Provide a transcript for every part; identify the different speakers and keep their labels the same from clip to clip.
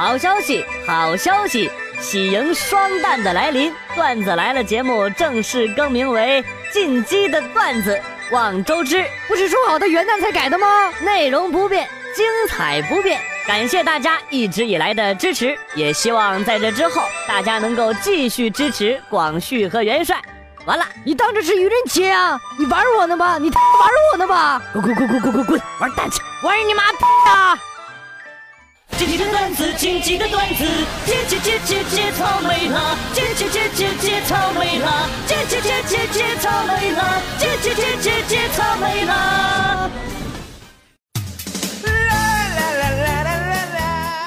Speaker 1: 好消息，好消息！喜迎双旦的来临，段子来了节目正式更名为《进击的段子》，望周知。
Speaker 2: 不是说好的元旦才改的吗？
Speaker 1: 内容不变，精彩不变。感谢大家一直以来的支持，也希望在这之后大家能够继续支持广旭和元帅。完了，
Speaker 2: 你当这是愚人节啊？你玩我呢吧？你他妈玩我呢吧？
Speaker 1: 滚滚滚滚滚滚滚，玩蛋去！
Speaker 2: 玩你妈逼啊！
Speaker 3: 紧急的段子，紧急的段子，切切急切急草莓啦，切切急切急草莓啦，紧急切急切草莓啦，切切切切切草莓啦。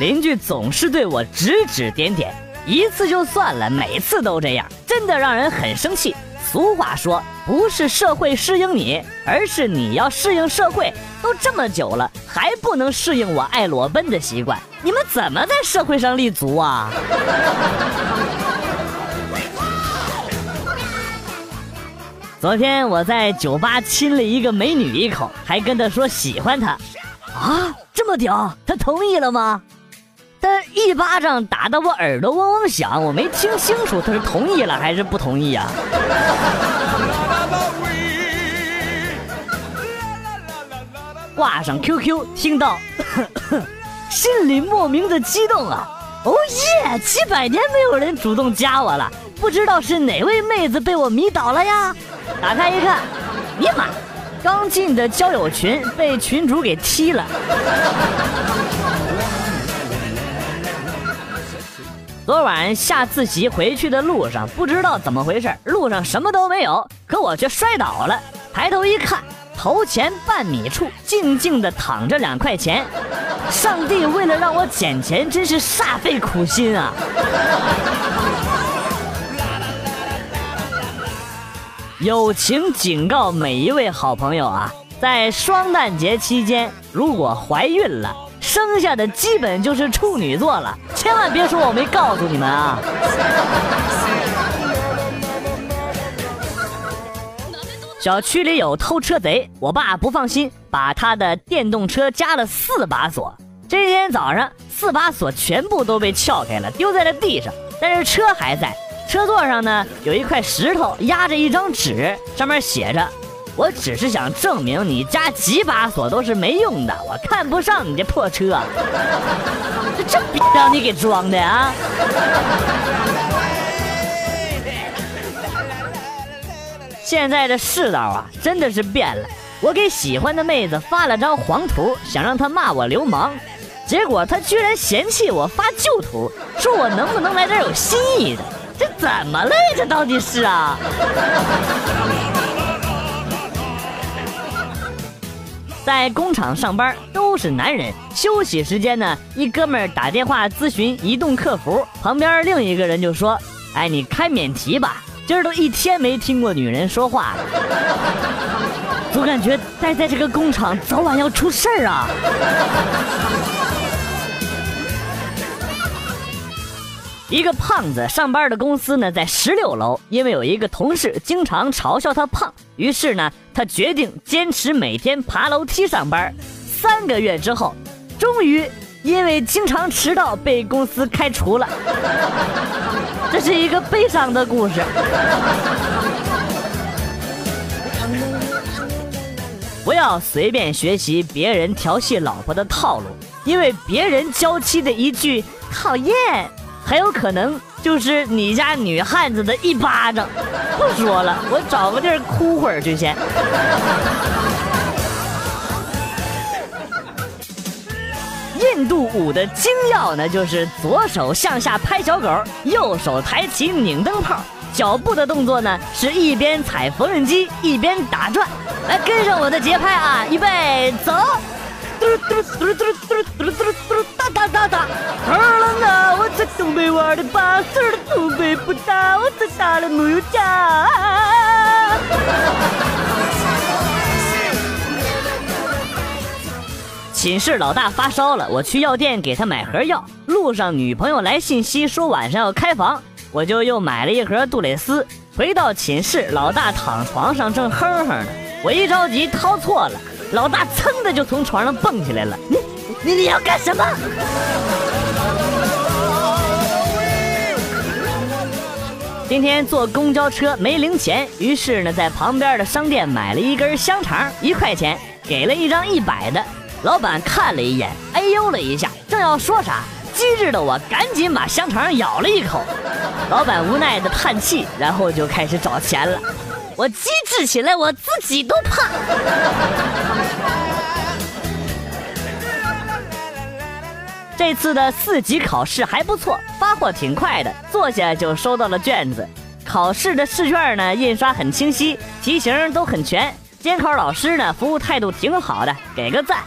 Speaker 1: 邻居总是对我指指点点，一次就算了，每次都这样，真的让人很生气。俗话说，不是社会适应你，而是你要适应社会。都这么久了，还不能适应我爱裸奔的习惯，你们怎么在社会上立足啊？昨天我在酒吧亲了一个美女一口，还跟她说喜欢她，啊，这么屌，她同意了吗？但一巴掌打得我耳朵嗡嗡响，我没听清楚她是同意了还是不同意啊？挂上 QQ，听到，心里莫名的激动啊！哦耶，几百年没有人主动加我了，不知道是哪位妹子被我迷倒了呀？打开一看，尼玛，刚进的交友群被群主给踢了。昨晚下自习回去的路上，不知道怎么回事，路上什么都没有，可我却摔倒了，抬头一看。头前半米处，静静地躺着两块钱。上帝为了让我捡钱，真是煞费苦心啊！友情警告每一位好朋友啊，在双旦节期间，如果怀孕了，生下的基本就是处女座了，千万别说我没告诉你们啊！小区里有偷车贼，我爸不放心，把他的电动车加了四把锁。这天早上，四把锁全部都被撬开了，丢在了地上。但是车还在，车座上呢有一块石头压着一张纸，上面写着：“我只是想证明你加几把锁都是没用的，我看不上你这破车。”这这逼让你给装的啊！现在的世道啊，真的是变了。我给喜欢的妹子发了张黄图，想让她骂我流氓，结果她居然嫌弃我发旧图，说我能不能来点有新意的？这怎么了？这到底是啊？在工厂上班都是男人，休息时间呢，一哥们儿打电话咨询移动客服，旁边另一个人就说：“哎，你开免提吧。”今儿都一天没听过女人说话了，总感觉待在这个工厂早晚要出事儿啊！一个胖子上班的公司呢在十六楼，因为有一个同事经常嘲笑他胖，于是呢他决定坚持每天爬楼梯上班。三个月之后，终于因为经常迟到被公司开除了。这是一个悲伤的故事。不要随便学习别人调戏老婆的套路，因为别人娇妻的一句“讨厌”，很有可能就是你家女汉子的一巴掌。不说了，我找个地儿哭会儿去先。印度舞的精要呢，就是左手向下拍小狗，右手抬起拧灯泡，脚步的动作呢是一边踩缝纫机一边打转。来跟上我的节拍啊，预备走！嘟嘟嘟嘟嘟嘟嘟嘟哒哒哒哒！二郎啊，我在东北玩的巴适的土北不大，我在大连没有家。寝室老大发烧了，我去药店给他买盒药。路上女朋友来信息说晚上要开房，我就又买了一盒杜蕾斯。回到寝室，老大躺床上正哼哼呢，我一着急掏错了，老大噌的就从床上蹦起来了。你你要干什么？今天坐公交车没零钱于是呢在旁边的商店买了一根香肠一块钱给了一张一百的老板看了一眼。哎呦了一下正要说啥机智的我赶紧把香肠咬了一口。老板无奈的叹气然后就开始找钱了。我机智起来我自己都怕。这次的四级考试还不错，发货挺快的，坐下就收到了卷子。考试的试卷呢，印刷很清晰，题型都很全。监考老师呢，服务态度挺好的，给个赞。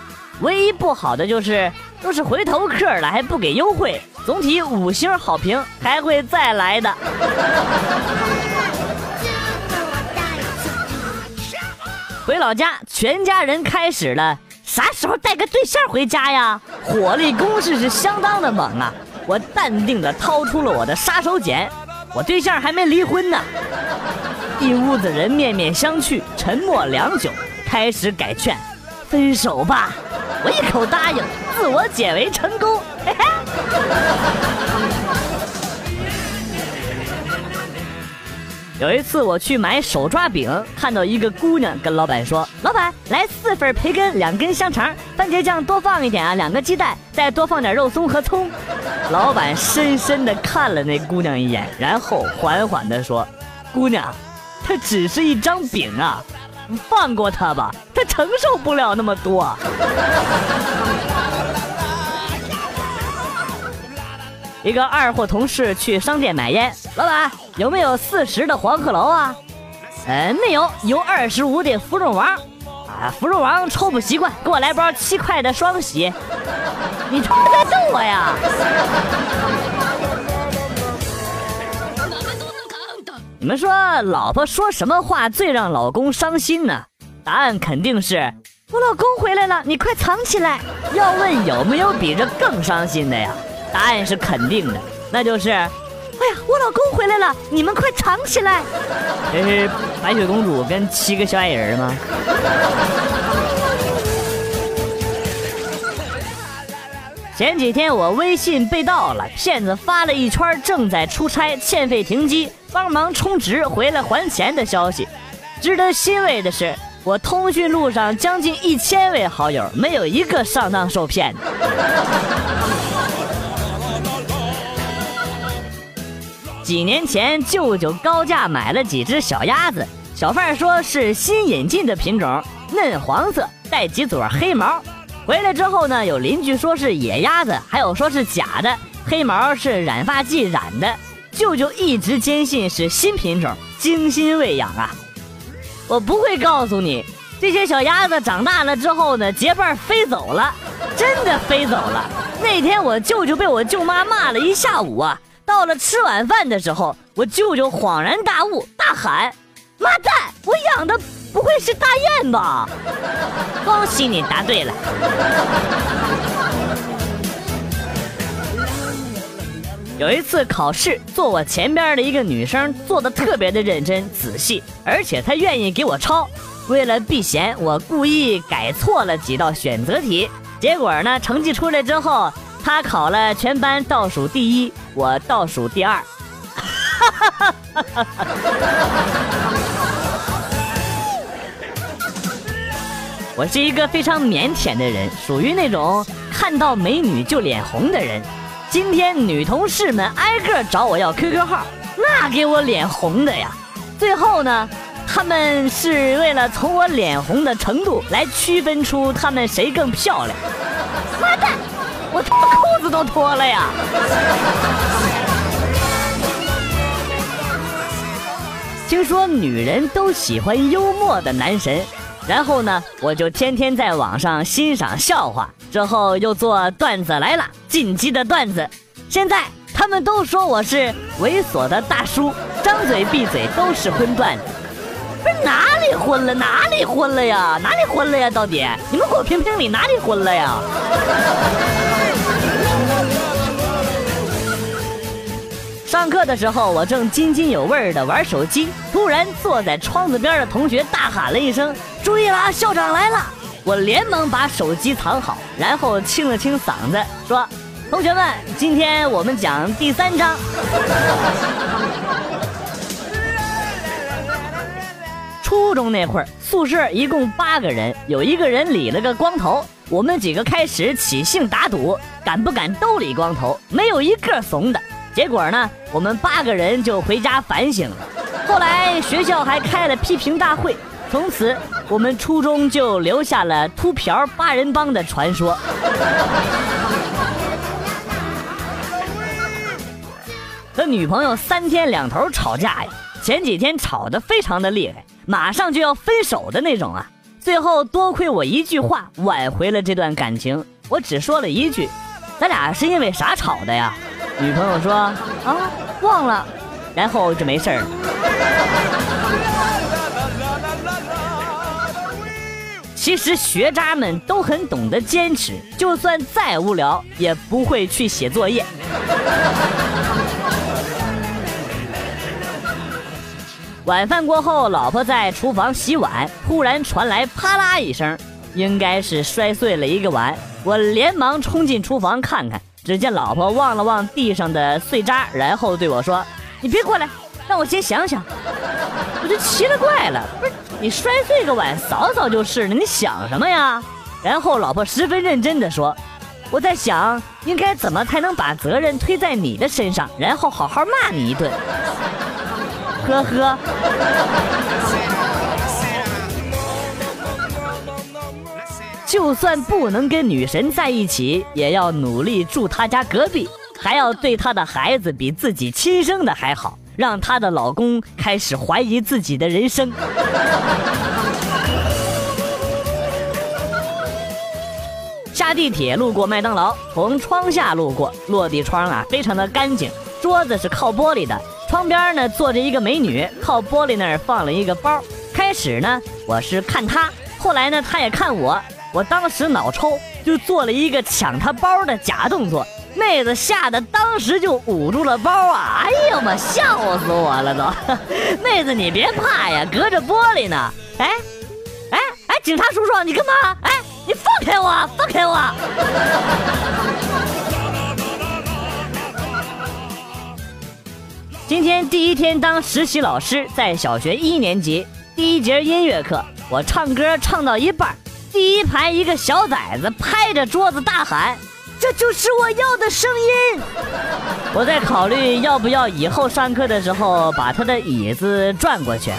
Speaker 1: 唯一不好的就是都是回头客了，还不给优惠。总体五星好评，还会再来的。回老家，全家人开始了。啥时候带个对象回家呀？火力攻势是相当的猛啊！我淡定的掏出了我的杀手锏，我对象还没离婚呢。一屋子人面面相觑，沉默良久，开始改劝，分手吧。我一口答应，自我解围成功。嘿嘿。有一次我去买手抓饼，看到一个姑娘跟老板说：“老板，来四份培根，两根香肠，番茄酱多放一点啊，两个鸡蛋，再多放点肉松和葱。”老板深深的看了那姑娘一眼，然后缓缓的说：“姑娘，它只是一张饼啊，放过他吧，他承受不了那么多。”一个二货同事去商店买烟，老板有没有四十的黄鹤楼啊？呃，没有，有二十五的芙蓉王。啊，芙蓉王抽不习惯，给我来包七块的双喜。你他妈在逗我呀？你们说老婆说什么话最让老公伤心呢？答案肯定是我老公回来了，你快藏起来。要问有没有比这更伤心的呀？答案是肯定的，那就是，哎呀，我老公回来了，你们快藏起来！这是白雪公主跟七个小矮人吗？前几天我微信被盗了，骗子发了一圈正在出差，欠费停机，帮忙充值回来还钱的消息。值得欣慰的是，我通讯录上将近一千位好友，没有一个上当受骗的。几年前，舅舅高价买了几只小鸭子，小贩说是新引进的品种，嫩黄色，带几撮黑毛。回来之后呢，有邻居说是野鸭子，还有说是假的，黑毛是染发剂染的。舅舅一直坚信是新品种，精心喂养啊。我不会告诉你，这些小鸭子长大了之后呢，结伴飞走了，真的飞走了。那天我舅舅被我舅妈骂了一下午啊。到了吃晚饭的时候，我舅舅恍然大悟，大喊：“妈蛋！我养的不会是大雁吧？” 恭喜你答对了。有一次考试，坐我前边的一个女生做的特别的认真仔细，而且她愿意给我抄。为了避嫌，我故意改错了几道选择题。结果呢，成绩出来之后。她考了全班倒数第一，我倒数第二。我是一个非常腼腆的人，属于那种看到美女就脸红的人。今天女同事们挨个找我要 QQ 号，那给我脸红的呀。最后呢，他们是为了从我脸红的程度来区分出他们谁更漂亮。我他妈裤子都脱了呀！听说女人都喜欢幽默的男神，然后呢，我就天天在网上欣赏笑话，之后又做段子来了，进击的段子。现在他们都说我是猥琐的大叔，张嘴闭嘴都是荤段子。不是哪里昏了？哪里昏了呀？哪里昏了呀？到底你们给我评评理，哪里昏了呀？上课的时候，我正津津有味的玩手机，突然坐在窗子边的同学大喊了一声：“注意了，校长来了！”我连忙把手机藏好，然后清了清嗓子说：“同学们，今天我们讲第三章。”初中那会儿，宿舍一共八个人，有一个人理了个光头，我们几个开始起兴打赌，敢不敢都理光头，没有一个怂的。结果呢，我们八个人就回家反省了。后来学校还开了批评大会，从此我们初中就留下了秃瓢八人帮的传说。和女朋友三天两头吵架呀，前几天吵得非常的厉害，马上就要分手的那种啊。最后多亏我一句话挽回了这段感情，我只说了一句：“咱俩是因为啥吵的呀？”女朋友说：“啊，忘了。”然后就没事儿了。其实学渣们都很懂得坚持，就算再无聊也不会去写作业。晚饭过后，老婆在厨房洗碗，突然传来啪啦一声，应该是摔碎了一个碗。我连忙冲进厨房看看，只见老婆望了望地上的碎渣，然后对我说：“你别过来，让我先想想。”我就奇了怪了，不是你摔碎个碗扫扫就是了，你想什么呀？然后老婆十分认真的说：“我在想应该怎么才能把责任推在你的身上，然后好好骂你一顿。”呵呵，就算不能跟女神在一起，也要努力住她家隔壁，还要对她的孩子比自己亲生的还好，让她的老公开始怀疑自己的人生。下地铁路过麦当劳，从窗下路过，落地窗啊非常的干净，桌子是靠玻璃的。窗边呢坐着一个美女，靠玻璃那儿放了一个包。开始呢我是看她，后来呢她也看我。我当时脑抽，就做了一个抢她包的假动作。妹子吓得当时就捂住了包啊！哎呀妈，笑死我了都！妹子你别怕呀，隔着玻璃呢。哎，哎哎，警察叔叔你干嘛？哎，你放开我，放开我！今天第一天当实习老师，在小学一年级第一节音乐课，我唱歌唱到一半，第一排一个小崽子拍着桌子大喊：“这就是我要的声音！”我在考虑要不要以后上课的时候把他的椅子转过去。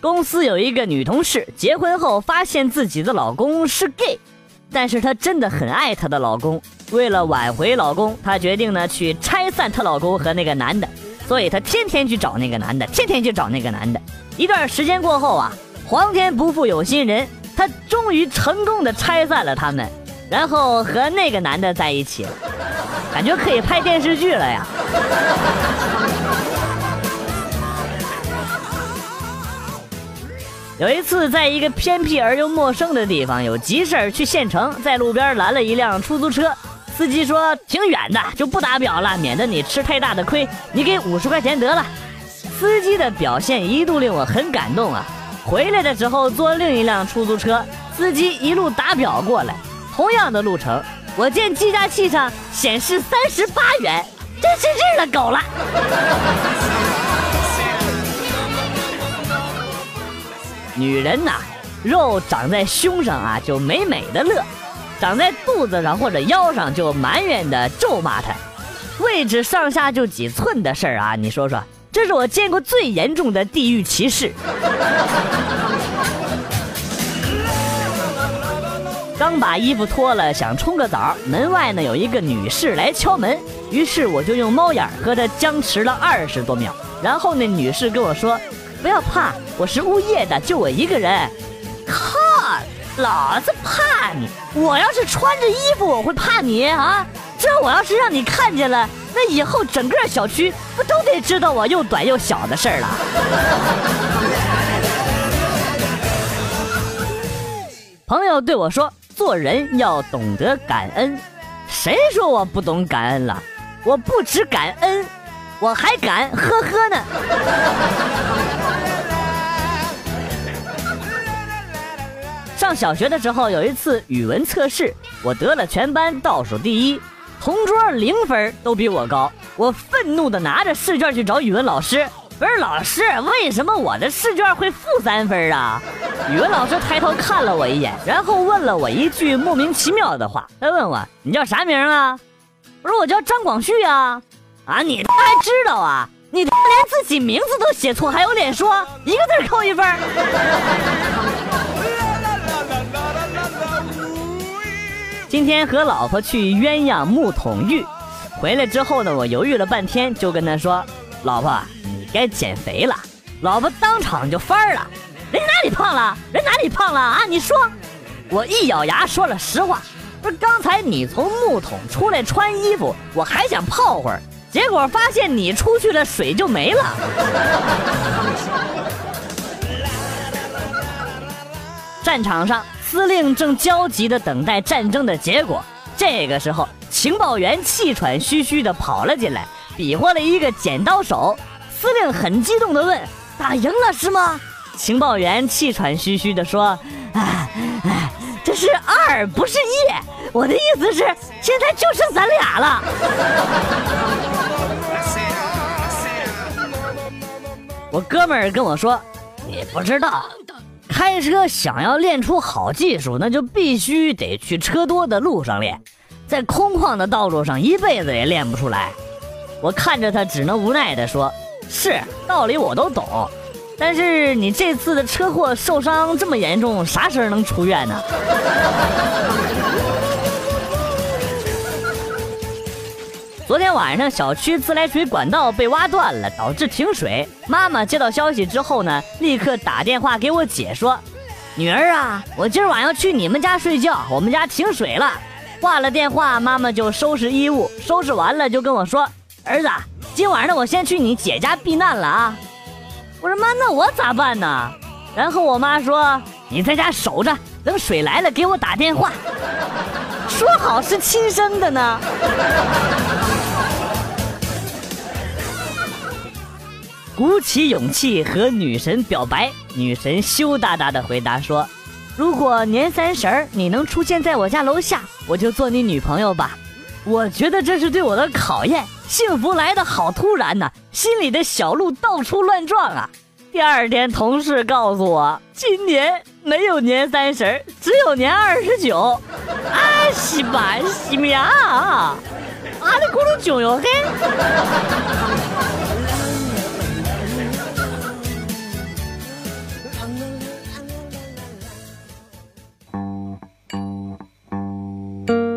Speaker 1: 公司有一个女同事，结婚后发现自己的老公是 gay。但是她真的很爱她的老公，为了挽回老公，她决定呢去拆散她老公和那个男的，所以她天天去找那个男的，天天去找那个男的。一段时间过后啊，皇天不负有心人，她终于成功的拆散了他们，然后和那个男的在一起了，感觉可以拍电视剧了呀。有一次，在一个偏僻而又陌生的地方，有急事儿去县城，在路边拦了一辆出租车。司机说挺远的，就不打表了，免得你吃太大的亏。你给五十块钱得了。司机的表现一度令我很感动啊！回来的时候坐另一辆出租车，司机一路打表过来，同样的路程，我见计价器上显示三十八元，真是日了狗了。女人呐，肉长在胸上啊，就美美的乐；长在肚子上或者腰上，就埋怨的咒骂她。位置上下就几寸的事儿啊，你说说，这是我见过最严重的地域歧视。刚把衣服脱了，想冲个澡，门外呢有一个女士来敲门，于是我就用猫眼和她僵持了二十多秒，然后那女士跟我说。不要怕，我是物业的，就我一个人。靠，老子怕你！我要是穿着衣服，我会怕你啊？这我要是让你看见了，那以后整个小区不都得知道我又短又小的事儿了？朋友对我说：“做人要懂得感恩。”谁说我不懂感恩了？我不止感恩，我还敢呵呵呢。上小学的时候，有一次语文测试，我得了全班倒数第一，同桌零分都比我高。我愤怒的拿着试卷去找语文老师，不是老师，为什么我的试卷会负三分啊？语文老师抬头看了我一眼，然后问了我一句莫名其妙的话，他问我你叫啥名啊？我说我叫张广旭啊。啊，你他还知道啊？你他连自己名字都写错，还有脸说一个字扣一分？今天和老婆去鸳鸯木桶浴，回来之后呢，我犹豫了半天，就跟他说：“老婆，你该减肥了。”老婆当场就翻了：“人哪里胖了？人哪里胖了啊？你说！”我一咬牙说了实话：“不是刚才你从木桶出来穿衣服，我还想泡会儿，结果发现你出去了，水就没了。”战场上。司令正焦急地等待战争的结果。这个时候，情报员气喘吁吁地跑了进来，比划了一个剪刀手。司令很激动地问：“打赢了是吗？”情报员气喘吁吁地说：“哎哎，这是二，不是一。我的意思是，现在就剩咱俩了。”我哥们儿跟我说：“你不知道。”开车想要练出好技术，那就必须得去车多的路上练，在空旷的道路上一辈子也练不出来。我看着他，只能无奈地说：“是道理我都懂，但是你这次的车祸受伤这么严重，啥时候能出院呢？”昨天晚上，小区自来水管道被挖断了，导致停水。妈妈接到消息之后呢，立刻打电话给我姐说：“女儿啊，我今儿晚要去你们家睡觉，我们家停水了。”挂了电话，妈妈就收拾衣物，收拾完了就跟我说：“儿子，今晚上我先去你姐家避难了啊。”我说：“妈，那我咋办呢？”然后我妈说：“你在家守着，等水来了给我打电话。”说好是亲生的呢。鼓起勇气和女神表白，女神羞答答的回答说：“如果年三十儿你能出现在我家楼下，我就做你女朋友吧。”我觉得这是对我的考验，幸福来的好突然呐，心里的小鹿到处乱撞啊。第二天，同事告诉我，今年没有年三十儿，只有年二十九。啊西吧西米啊！阿里咕噜囧哟嘿！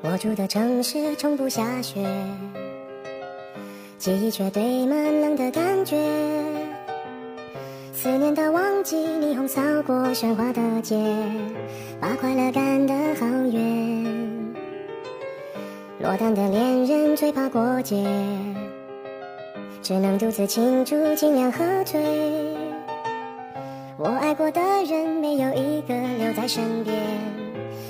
Speaker 4: 我住的城市从不下雪，记忆却堆满冷的感觉。思念的旺季，霓虹扫过喧哗的街，把快乐赶得好远。落单的恋人最怕过节，只能独自庆祝，尽量喝醉。我爱过的人，没有一个留在身边，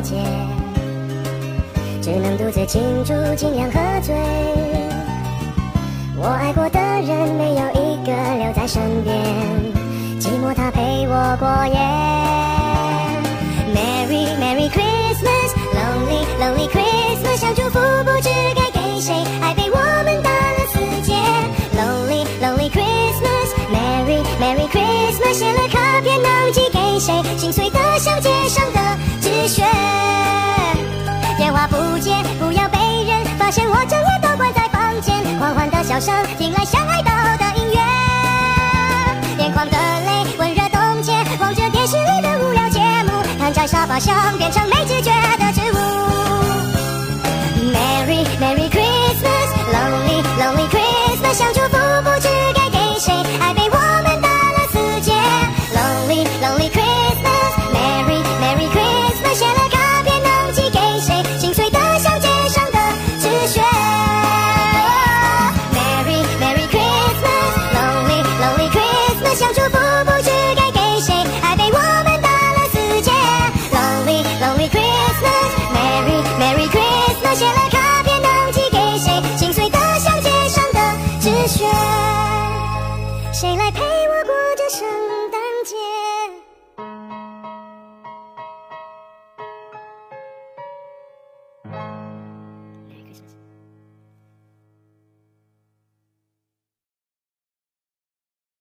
Speaker 4: 解只能独自庆祝尽量喝醉我爱过的人没有一个留在身边寂寞他陪我过夜 merry merry christmas lonely lonely christmas 想祝福不知该给谁爱被我们打了死结 lonely lonely christmasmerry merry christmas 写了卡片能寄给谁心碎的像街上的雪。电话不接，不要被人发现我整夜都关在房间。缓缓的笑声，听来像爱到的音乐。眼眶的泪温热冻结，望着电视里的无聊节目，躺在沙发上变成没知觉的植物。Merry Merry Christmas，Lonely Lonely Christmas，想祝。